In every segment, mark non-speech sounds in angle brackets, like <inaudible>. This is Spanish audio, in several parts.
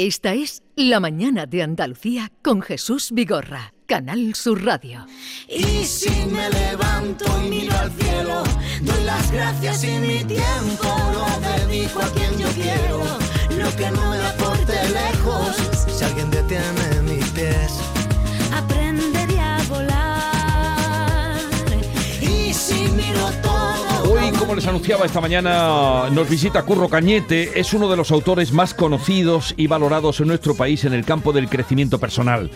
Esta es La Mañana de Andalucía con Jesús Vigorra, Canal Sur Radio. Y si me levanto y miro al cielo, doy las gracias y mi tiempo lo dedico a quien yo quiero. Lo que no me aporte lejos, si alguien detiene mis pies, aprenderé a volar. y si miro todo. Como les anunciaba esta mañana, nos visita Curro Cañete. Es uno de los autores más conocidos y valorados en nuestro país en el campo del crecimiento personal.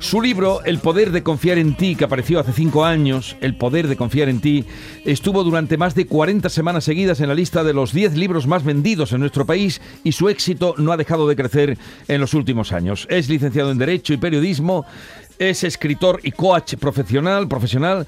Su libro, El poder de confiar en ti, que apareció hace cinco años, El poder de confiar en ti, estuvo durante más de 40 semanas seguidas en la lista de los 10 libros más vendidos en nuestro país y su éxito no ha dejado de crecer en los últimos años. Es licenciado en Derecho y Periodismo, es escritor y coach profesional, profesional.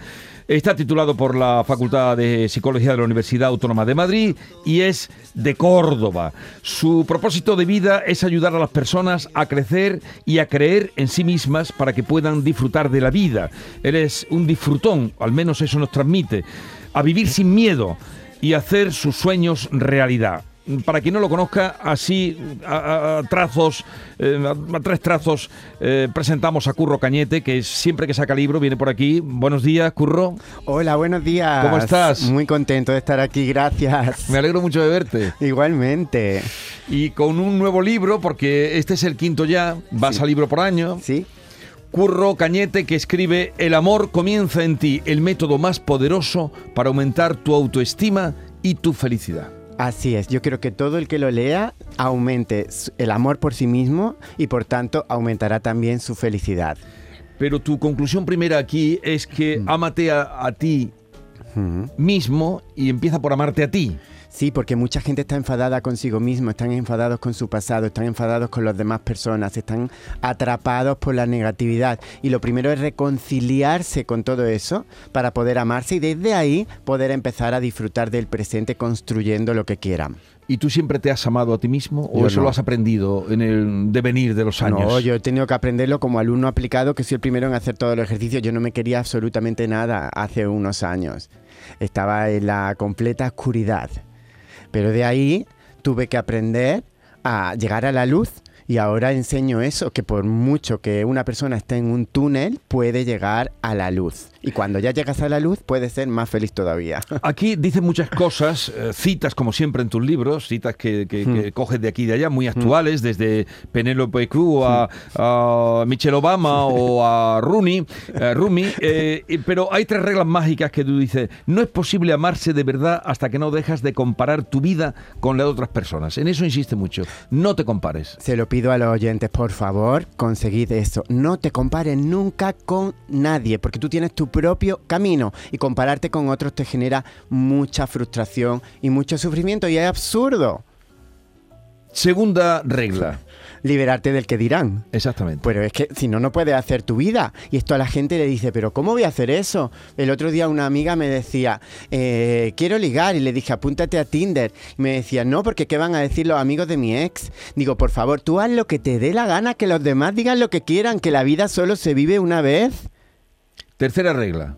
Está titulado por la Facultad de Psicología de la Universidad Autónoma de Madrid y es de Córdoba. Su propósito de vida es ayudar a las personas a crecer y a creer en sí mismas para que puedan disfrutar de la vida. Él es un disfrutón, al menos eso nos transmite, a vivir sin miedo y hacer sus sueños realidad. Para quien no lo conozca, así a, trazos, eh, a, a tres trazos, eh, presentamos a Curro Cañete, que siempre que saca libro viene por aquí. Buenos días, Curro. Hola, buenos días. ¿Cómo estás? Muy contento de estar aquí, gracias. Me alegro mucho de verte. Igualmente. Y con un nuevo libro, porque este es el quinto ya, vas a libro por año. ¿Sí? Curro Cañete que escribe El amor comienza en ti, el método más poderoso para aumentar tu autoestima y tu felicidad. Así es. Yo quiero que todo el que lo lea aumente el amor por sí mismo y por tanto aumentará también su felicidad. Pero tu conclusión primera aquí es que ámate a, a ti mismo y empieza por amarte a ti. Sí, porque mucha gente está enfadada consigo mismo, están enfadados con su pasado, están enfadados con las demás personas, están atrapados por la negatividad. Y lo primero es reconciliarse con todo eso para poder amarse y desde ahí poder empezar a disfrutar del presente construyendo lo que quieran. ¿Y tú siempre te has amado a ti mismo o Yo eso no. lo has aprendido en el devenir de los años? No, yo he tenido que aprenderlo como alumno aplicado, que soy el primero en hacer todos los ejercicios. Yo no me quería absolutamente nada hace unos años. Estaba en la completa oscuridad. Pero de ahí tuve que aprender a llegar a la luz y ahora enseño eso, que por mucho que una persona esté en un túnel, puede llegar a la luz. Y cuando ya llegas a la luz, puedes ser más feliz todavía. <laughs> Aquí dice muchas cosas, eh, citas como siempre en tus libros, citas que, que- Hmm. que coges de aquí y de allá, muy actuales, desde Penélope Cruz a, a Michelle Obama o a Rooney, <laughs> eh, Rumi, eh, pero hay tres reglas mágicas que tú dices, no es posible amarse de verdad hasta que no dejas de comparar tu vida con la de otras personas. En eso insiste mucho, no te compares. Se lo pido a los oyentes, por favor, conseguid eso. No te compares nunca con nadie, porque tú tienes tu propio camino y compararte con otros te genera mucha frustración y mucho sufrimiento y es absurdo Segunda regla, liberarte del que dirán. exactamente. Pero es que si no, no puedes hacer tu vida. Y esto a la gente le dice, pero ¿cómo voy a hacer eso? El otro día una amiga me decía, eh, quiero ligar. Y le dije, apúntate a Tinder. Y me decía, no, porque ¿qué van a decir los amigos de mi ex? Digo, por favor, tú haz lo que te dé la gana, que los demás digan lo que quieran, que la vida solo se vive una vez. Tercera regla,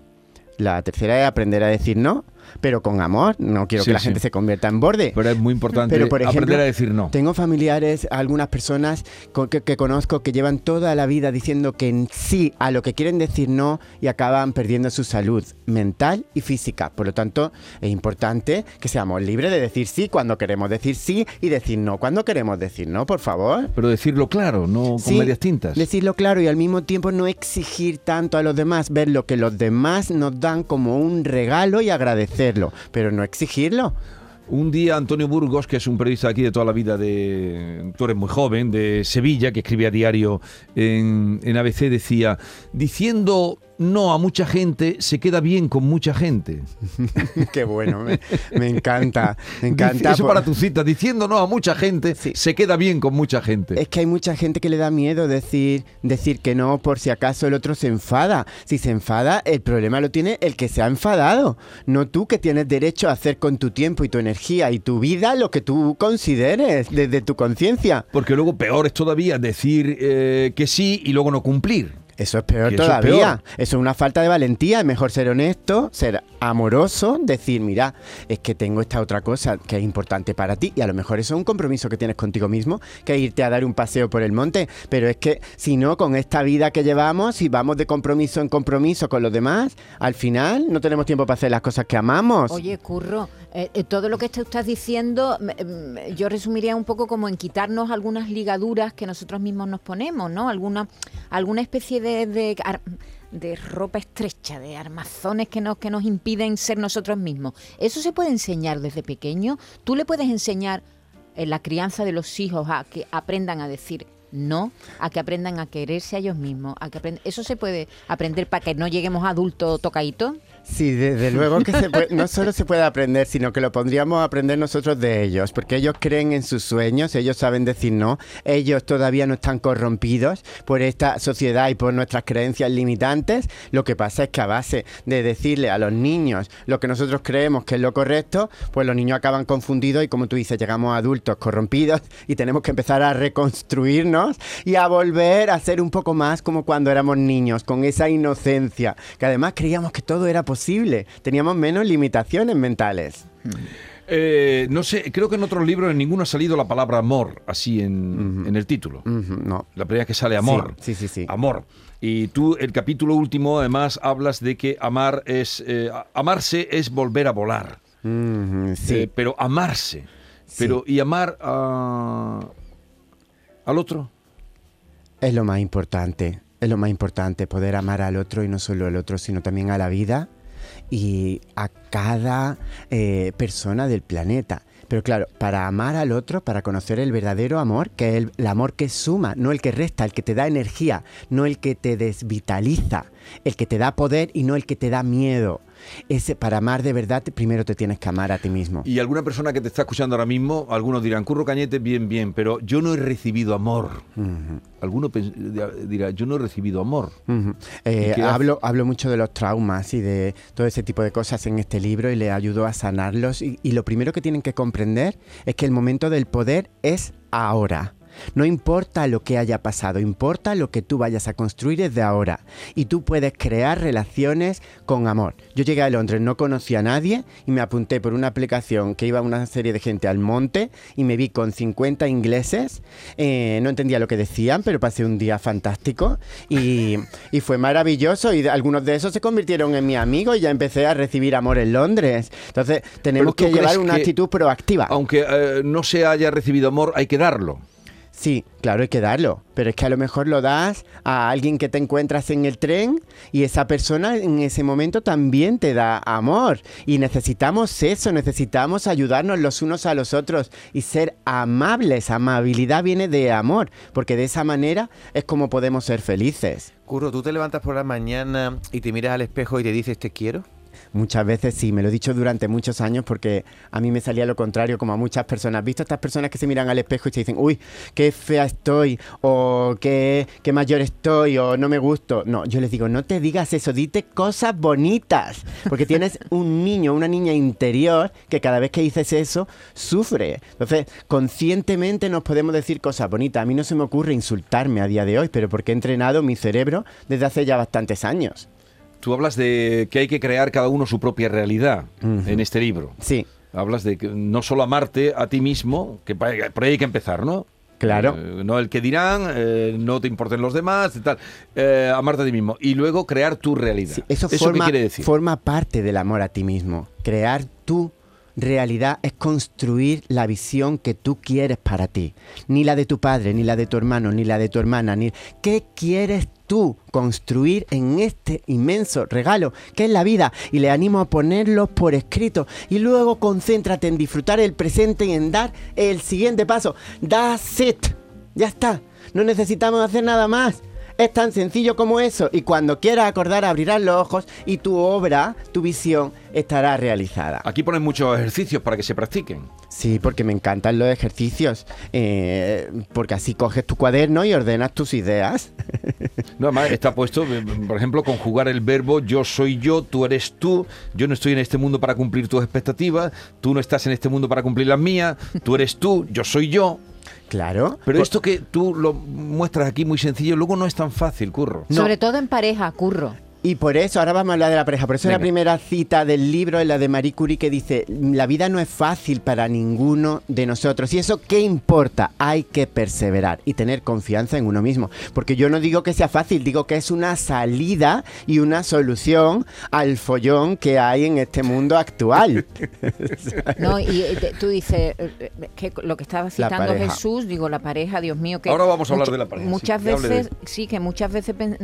La tercera es aprender a decir no, pero con amor. No quiero Sí, que la sí. gente se convierta en borde. pero es muy importante Pero, por ejemplo, aprender a decir no. Tengo familiares, algunas personas que, que conozco que llevan toda la vida diciendo que sí a lo que quieren decir no y acaban perdiendo su salud mental y física. Por lo tanto, es importante que seamos libres de decir sí cuando queremos decir sí y decir no cuando queremos decir no, por favor. Pero decirlo claro, no con Sí, medias tintas. Decirlo claro y al mismo tiempo no exigir tanto a los demás, ver lo que los demás nos dan como un regalo y agradecerlo, pero no exigirlo. Un día Antonio Burgos, que es un periodista aquí de toda la vida, de, tú eres muy joven, de Sevilla, que escribía diario en, en ABC, decía, diciendo no a mucha gente, se queda bien con mucha gente. <laughs> Qué bueno, me, me encanta, me encanta. Eso por- para tu cita, diciendo no a mucha gente, Sí. se queda bien con mucha gente. Es que hay mucha gente que le da miedo decir, decir que no por si acaso el otro se enfada. Si se enfada, el problema lo tiene el que se ha enfadado. No tú que tienes derecho a hacer con tu tiempo y tu energía y tu vida lo que tú consideres desde tu conciencia. Porque luego peor es todavía decir eh, que sí y luego no cumplir. Eso es peor es todavía. peor. Eso es una falta de valentía. Es mejor ser honesto, ser amoroso, decir, mira, es que tengo esta otra cosa que es importante para ti. Y a lo mejor eso es un compromiso que tienes contigo mismo, que irte a dar un paseo por el monte. Pero es que si no, con esta vida que llevamos, si vamos de compromiso en compromiso con los demás, al final no tenemos tiempo para hacer las cosas que amamos. Oye, Curro, eh, eh, todo lo que tú estás diciendo, mm, mm, yo resumiría un poco como en quitarnos algunas ligaduras que nosotros mismos nos ponemos, ¿no? Alguna, alguna especie de, de, ar- de ropa estrecha, de armazones que nos, que nos impiden ser nosotros mismos. Eso se puede enseñar desde pequeño. Tú le puedes enseñar en la crianza de los hijos a que aprendan a decir no, a que aprendan a quererse a ellos mismos, a que eso se puede aprender para que no lleguemos a adultos tocaditos. Sí, desde <laughs> luego que se puede- no solo se puede aprender, sino que lo podríamos aprender nosotros de ellos, porque ellos creen en sus sueños, ellos saben decir no, ellos todavía no están corrompidos por esta sociedad y por nuestras creencias limitantes. Lo que pasa es que a base de decirle a los niños lo que nosotros creemos que es lo correcto, pues los niños acaban confundidos y como tú dices, llegamos a adultos corrompidos y tenemos que empezar a reconstruirnos y a volver a ser un poco más como cuando éramos niños, con esa inocencia, que además creíamos que todo era posible, teníamos menos limitaciones mentales. Eh, no sé, creo que en otros libros en ninguno ha salido la palabra amor así en, en el título. No. La primera que sale amor. Sí, sí, sí, sí. Amor. Y tú, el capítulo último, además, hablas de que amar es. eh, amarse es volver a volar. Sí. Eh, pero amarse. Pero, ¿y amar a- al otro? Es lo más importante, es lo más importante, poder amar al otro y no solo al otro, sino también a la vida y a cada eh, persona del planeta. Pero claro, para amar al otro, para conocer el verdadero amor, que es el, el amor que suma, no el que resta, el que te da energía, no el que te desvitaliza, el que te da poder y no el que te da miedo. Ese, para amar de verdad, primero te tienes que amar a ti mismo. Y alguna persona que te está escuchando ahora mismo, algunos dirán, Curro Cañete, bien, bien, pero yo no he recibido amor. Alguno dirá, yo no he recibido amor. Eh, hablo, hablo mucho de los traumas y de todo ese tipo de cosas en este libro y le ayudo a sanarlos. Y, y lo primero que tienen que comprender es que el momento del poder es ahora. No importa lo que haya pasado, importa lo que tú vayas a construir desde ahora. Y tú puedes crear relaciones con amor. Yo llegué a Londres, no conocía a nadie y me apunté por una aplicación que iba una serie de gente al monte y me vi con 50 ingleses. Eh, no entendía lo que decían, pero pasé un día fantástico y, y fue maravilloso. Y algunos de esos se convirtieron en mi amigo y ya empecé a recibir amor en Londres. Entonces, tenemos que llevar una que- actitud proactiva. Aunque eh, no se haya recibido amor, hay que darlo. Sí, claro, hay que darlo. Pero es que a lo mejor lo das a alguien que te encuentras en el tren y esa persona en ese momento también te da amor. Y necesitamos eso, necesitamos ayudarnos los unos a los otros y ser amables. Amabilidad viene de amor, porque de esa manera es como podemos ser felices. Curro, ¿tú te levantas por la mañana y te miras al espejo y te dices te quiero? Muchas veces sí, me lo he dicho durante muchos años porque a mí me salía lo contrario, como a muchas personas. ¿Has visto estas personas que se miran al espejo y se dicen, uy, qué fea estoy, o qué, qué mayor estoy, o no me gusto? No, yo les digo, no te digas eso, dite cosas bonitas, porque tienes <laughs> un niño, una niña interior que cada vez que dices eso, sufre. Entonces, conscientemente nos podemos decir cosas bonitas. A mí no se me ocurre insultarme a día de hoy, pero porque he entrenado mi cerebro desde hace ya bastantes años. Tú hablas de que hay que crear cada uno su propia realidad en este libro. Sí. Hablas de que no solo amarte a ti mismo, que por ahí hay que empezar, ¿no? Claro. Eh, no el que dirán, eh, no te importen los demás, tal. Eh, amarte a ti mismo. Y luego crear tu realidad. Sí, eso, qué forma, quiere decir? forma parte del amor a ti mismo. Crear tu realidad es construir la visión que tú quieres para ti. Ni la de tu padre, ni la de tu hermano, ni la de tu hermana, ni... ¿Qué quieres tú construir en este inmenso regalo que es la vida? Y le animo a ponerlo por escrito. Y luego concéntrate en disfrutar el presente y en dar el siguiente paso. That's it. Ya está. No necesitamos hacer nada más. Es tan sencillo como eso y cuando quieras acordar abrirás los ojos y tu obra, tu visión estará realizada. Aquí ponen muchos ejercicios para que se practiquen. Sí, porque me encantan los ejercicios, eh, porque así coges tu cuaderno y ordenas tus ideas. <laughs> No, además está puesto, eh, por ejemplo, conjugar el verbo yo soy yo, tú eres tú, yo no estoy en este mundo para cumplir tus expectativas, tú no estás en este mundo para cumplir las mías, tú eres tú, yo soy yo. Claro. Pero esto que tú lo muestras aquí muy sencillo, luego no es tan fácil, curro. No. Sobre todo en pareja, curro. Y por eso, ahora vamos a hablar de la pareja. Por eso la Venga. primera cita del libro es la de Marie Curie que dice, la vida no es fácil para ninguno de nosotros. ¿Y eso qué importa? Hay que perseverar y tener confianza en uno mismo. Porque yo no digo que sea fácil, digo que es una salida y una solución al follón que hay en este mundo actual. <laughs> No, y eh, te- tú dices eh, eh, que lo que estaba La citando. Jesús, digo, la pareja, Dios mío, que Ahora vamos a hablar de la pareja, Muchas veces, sí, que muchas veces pen-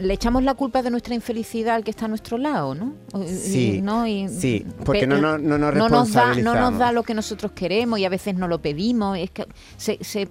le echamos la culpa de nuestra infelicidad al que está a nuestro lado, ¿no? Y- Sí, ¿no? Y- sí, porque pe- no nos- no nos nos da, no nos da lo que nosotros queremos y a veces no lo pedimos. Es que se, se,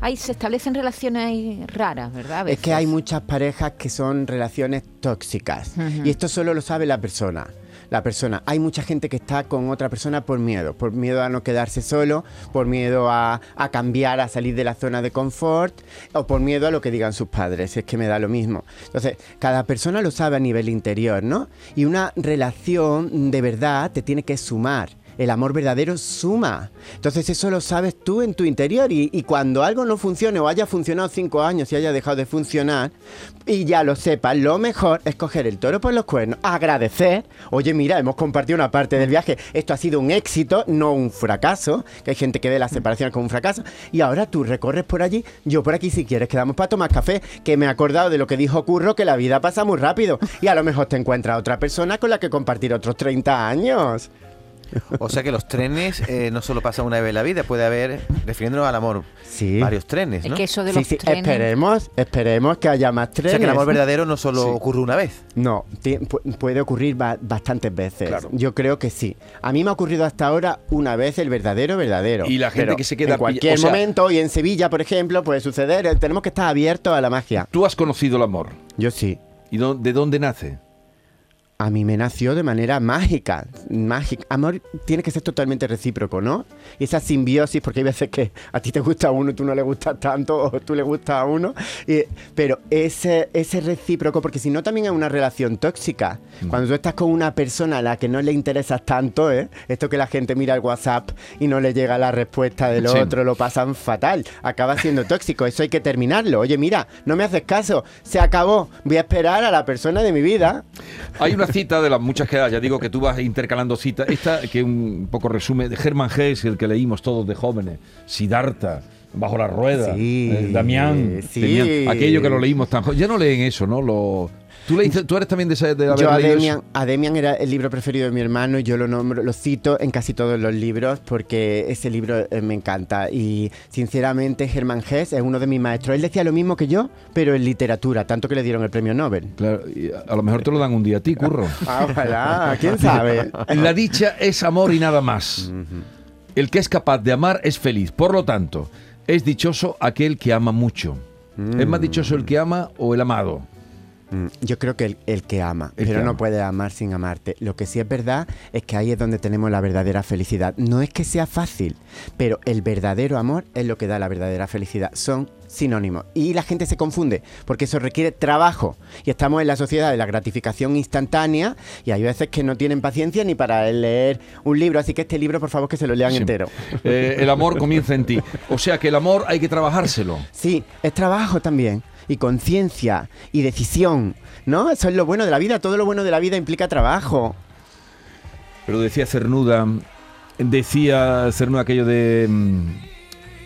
hay, se establecen relaciones ahí raras, ¿verdad? Es que hay muchas parejas que son relaciones tóxicas. Y esto solo lo sabe la persona. La persona. Hay mucha gente que está con otra persona por miedo. Por miedo a no quedarse solo, por miedo a, a cambiar, a salir de la zona de confort, o por miedo a lo que digan sus padres. Es que me da lo mismo. Entonces, cada persona lo sabe a nivel interior, ¿no? Y una relación de verdad te tiene que sumar. El amor verdadero suma. Entonces eso lo sabes tú en tu interior y, cuando algo no funcione o haya funcionado cinco años y haya dejado de funcionar y ya lo sepas, lo mejor es coger el toro por los cuernos, agradecer. Oye, mira, hemos compartido una parte del viaje. Esto ha sido un éxito, no un fracaso. Que hay gente que ve las separaciones como un fracaso. Y ahora tú recorres por allí, yo por aquí si quieres quedamos para tomar café. Que me he acordado de lo que dijo Curro, que la vida pasa muy rápido. Y a lo mejor te encuentras otra persona con la que compartir otros 30 años. O sea que los trenes eh, no solo pasan una vez en la vida, puede haber, refiriéndonos al amor, Sí. varios trenes, Es ¿no? que eso de Sí, los sí, trenes... esperemos, esperemos que haya más O trenes. sea que el amor verdadero no solo Sí. ocurre una vez. No, puede ocurrir ba- bastantes veces. Claro. Yo creo que sí. A mí me ha ocurrido hasta ahora una vez el verdadero, verdadero. Y la gente Pero que se queda En cualquier o sea- momento, y en Sevilla, por ejemplo, puede suceder. eh, Tenemos que estar abiertos a la magia. Tú has conocido el amor. Yo sí. ¿Y de dónde nace? A mí me nació de manera mágica. Mágica. Amor tiene que ser totalmente recíproco, ¿no? Y esa simbiosis, porque hay veces que a ti te gusta uno y tú no le gustas tanto, o tú le gustas a uno. y- pero ese, ese recíproco, porque si no también es una relación tóxica. Cuando tú estás con una persona a la que no le interesas tanto, ¿eh? Esto que la gente mira el WhatsApp y no le llega la respuesta del Sí. otro, lo pasan fatal. Acaba siendo tóxico. Eso hay que terminarlo. Oye, mira, no me haces caso. Se acabó. Voy a esperar a la persona de mi vida. Hay una cita de las muchas que hay, ya digo que tú vas intercalando citas. Esta, que un poco resume, de Hermann Hesse, el que leímos todos de jóvenes, Siddhartha, Bajo la Rueda, Sí, eh, Damián, sí. Aquello que lo leímos tan Ya no leen eso, ¿no? Lo, ¿tú, leíste- ¿Tú eres también de, esa- de haber Yo a leído Demian, eso? a Demian era el libro preferido de mi hermano y yo lo nombro, lo cito en casi todos los libros porque ese libro eh, me encanta y sinceramente Hermann Hesse es uno de mis maestros. Él decía lo mismo que yo, pero en literatura, tanto que le dieron el premio Nobel. Claro, y a lo mejor te lo dan un día a ti, curro. <laughs> Ah, ojalá, quién sabe. <laughs> La dicha es amor y nada más. El que es capaz de amar es feliz. Por lo tanto, es dichoso aquel que ama mucho. ¿Es más dichoso el que ama o el amado? Mm, Yo creo que el, el que ama, El pero que no puede amar sin amarte. Lo que sí es verdad es que ahí es donde tenemos la verdadera felicidad. No es que sea fácil, pero el verdadero amor es lo que da la verdadera felicidad. Son sinónimos. Y la gente se confunde, porque eso requiere trabajo. Y estamos en la sociedad de la gratificación instantánea y hay veces que no tienen paciencia ni para leer un libro. Así que este libro, por favor, que se lo lean Sí. entero. Eh, el amor comienza en ti. O sea que el amor hay que trabajárselo. Sí, es trabajo también. Y conciencia y decisión. ¿No? Eso es lo bueno de la vida. Todo lo bueno de la vida implica trabajo. Pero decía Cernuda, decía Cernuda aquello de mm,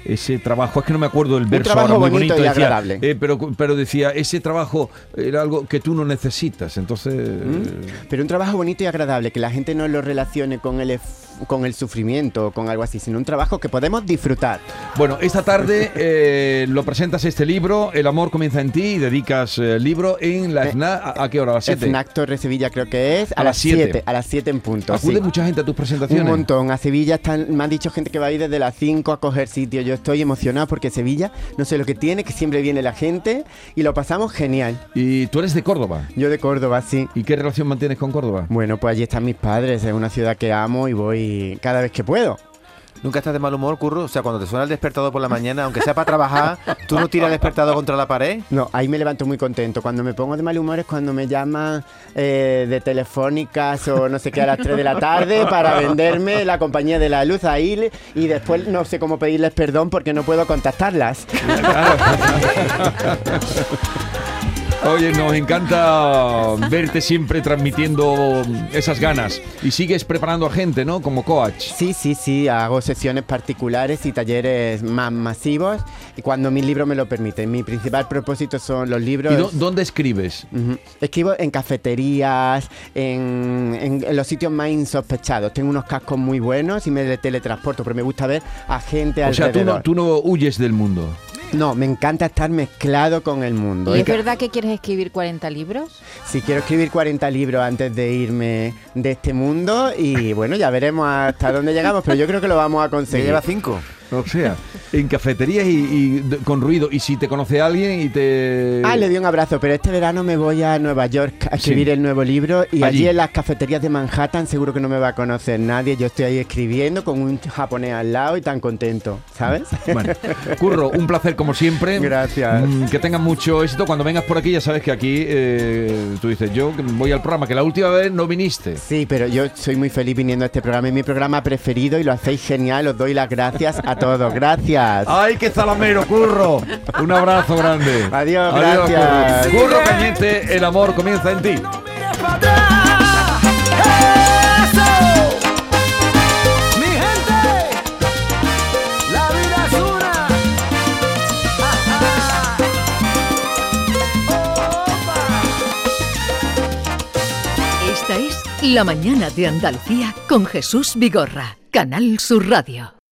ese trabajo, es que no me acuerdo del verso ahora, muy bonito bonito, y decía, agradable. eh, pero, pero decía, ese trabajo era algo que tú no necesitas, entonces... ¿Mm? Pero un trabajo bonito y agradable, que la gente no lo relacione con el, con el sufrimiento o con algo así, sino un trabajo que podemos disfrutar. Bueno, esta tarde eh, lo presentas este libro, El amor comienza en ti, y dedicas eh, el libro en la Eh, FNA, ¿a, a qué hora? ¿A las 7? FNAC Torre Sevilla creo que es, a, A las las siete. 7, a las 7 en punto. ¿Acude sí. mucha gente a tus presentaciones? Un montón. A Sevilla están, me han dicho gente que va a ir desde las 5 a coger sitio. Yo estoy emocionado porque Sevilla, no sé lo que tiene, que siempre viene la gente y lo pasamos genial. Y tú eres de Córdoba. Yo de Córdoba, sí. ¿Y qué relación mantienes con Córdoba? Bueno, pues allí están mis padres, es una ciudad que amo y voy cada vez que puedo. ¿Nunca estás de mal humor, Curro? O sea, cuando te suena el despertador por la mañana, aunque sea para trabajar, ¿tú no tiras el despertador contra la pared? No, ahí me levanto muy contento. Cuando me pongo de mal humor es cuando me llaman eh, de telefónicas o no sé qué a las 3 de la tarde para venderme la compañía de la luz ahí y después no sé cómo pedirles perdón porque no puedo contactarlas. Oye, nos encanta verte siempre transmitiendo esas ganas. Y sigues preparando a gente, ¿no? Como coach. Sí, sí, sí, hago sesiones particulares y talleres más masivos y cuando mis libros me lo permiten. Mi principal propósito son los libros. ¿Y dó- dónde escribes? Escribo en cafeterías, en, en- en los sitios más insospechados. Tengo unos cascos muy buenos y me teletransporto, pero me gusta ver a gente O sea, tú alrededor. no, tú no huyes del mundo. No, me encanta estar mezclado con el mundo. ¿Y es verdad que quieres escribir 40 libros? Si quiero escribir 40 libros antes de irme de este mundo y bueno, ya veremos hasta dónde llegamos, pero yo creo que lo vamos a Se conseguir. lleva cinco. O sea, en cafeterías y, y con ruido. Y si te conoce alguien y te... Ah, le di un abrazo, pero este verano me voy a Nueva York a escribir Sí. el nuevo libro y Allí. allí. en las cafeterías de Manhattan seguro que no me va a conocer nadie. Yo estoy ahí escribiendo con un japonés al lado y tan contento, ¿sabes? Bueno, Curro, un placer como siempre. Gracias. Mm, que tengas mucho éxito. Cuando vengas por aquí ya sabes que aquí eh, tú dices, yo voy al programa, que la última vez no viniste. Sí, pero yo soy muy feliz viniendo a este programa. Es mi programa preferido y lo hacéis genial. Os doy las gracias a todos. Gracias. ¡Ay, qué zalamero, Curro! Un abrazo grande. Adiós, gracias. Curro. Curro Cañete, el amor comienza en ti. Mi gente, la vida es una. Esta es La mañana de Andalucía con Jesús Vigorra, Canal Sur Radio.